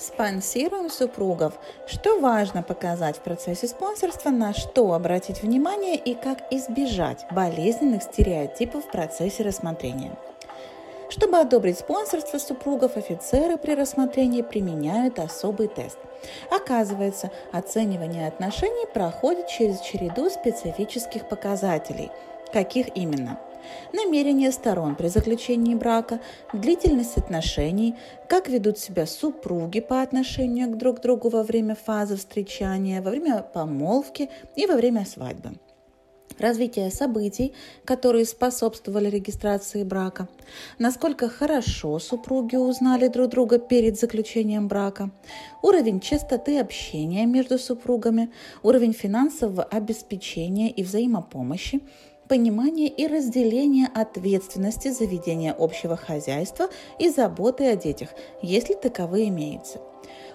Спонсируем супругов. Что важно показать в процессе спонсорства, на что обратить внимание и как избежать болезненных стереотипов в процессе рассмотрения. Чтобы одобрить спонсорство супругов, офицеры при рассмотрении применяют особый тест. Оказывается, оценивание отношений проходит через череду специфических показателей. Каких именно? Намерения сторон при заключении брака, длительность отношений, как ведут себя супруги по отношению к друг другу во время фазы встречания, во время помолвки и во время свадьбы. Развитие событий, которые способствовали регистрации брака, насколько хорошо супруги узнали друг друга перед заключением брака, уровень частоты общения между супругами, уровень финансового обеспечения и взаимопомощи, понимание и разделение ответственности за ведение общего хозяйства и заботы о детях, если таковые имеются.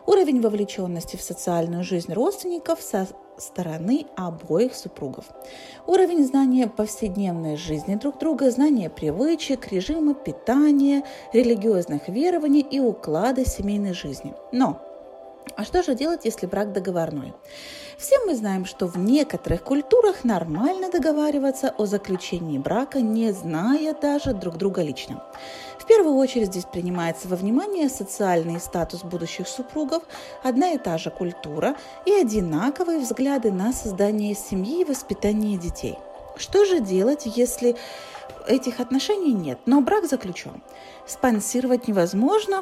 Уровень вовлеченности в социальную жизнь родственников со стороны обоих супругов. Уровень знания повседневной жизни друг друга, знания привычек, режима питания, религиозных верований и уклада семейной жизни. Но а что же делать, если брак договорной? Все мы знаем, что в некоторых культурах нормально договариваться о заключении брака, не зная даже друг друга лично. В первую очередь здесь принимается во внимание социальный статус будущих супругов, одна и та же культура и одинаковые взгляды на создание семьи и воспитание детей. Что же делать, если этих отношений нет, но брак заключен. Спонсировать невозможно?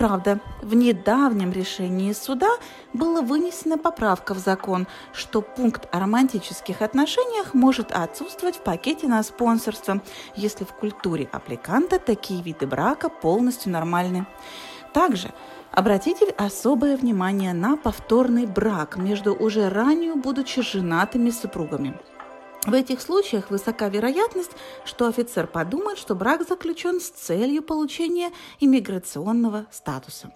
Неправда. В недавнем решении суда была вынесена поправка в закон, что пункт о романтических отношениях может отсутствовать в пакете на спонсорство, если в культуре аппликанта такие виды брака полностью нормальны. Также Обратите особое внимание на повторный брак между уже ранее будучи женатыми супругами. В этих случаях высока вероятность, что офицер подумает, что брак заключен с целью получения иммиграционного статуса.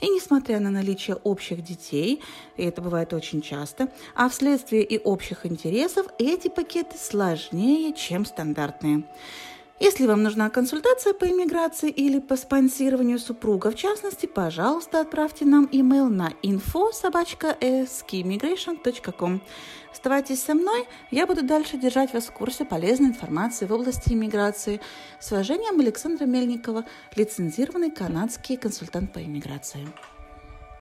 И несмотря на наличие общих детей, и это бывает очень часто, а вследствие и общих интересов, эти пакеты сложнее, чем стандартные. Если вам нужна консультация по иммиграции или по спонсированию супруга, в частности, пожалуйста, отправьте нам имейл на info Оставайтесь со мной, я буду дальше держать вас в курсе полезной информации в области иммиграции. С уважением, Александра Мельникова, лицензированный канадский консультант по иммиграции.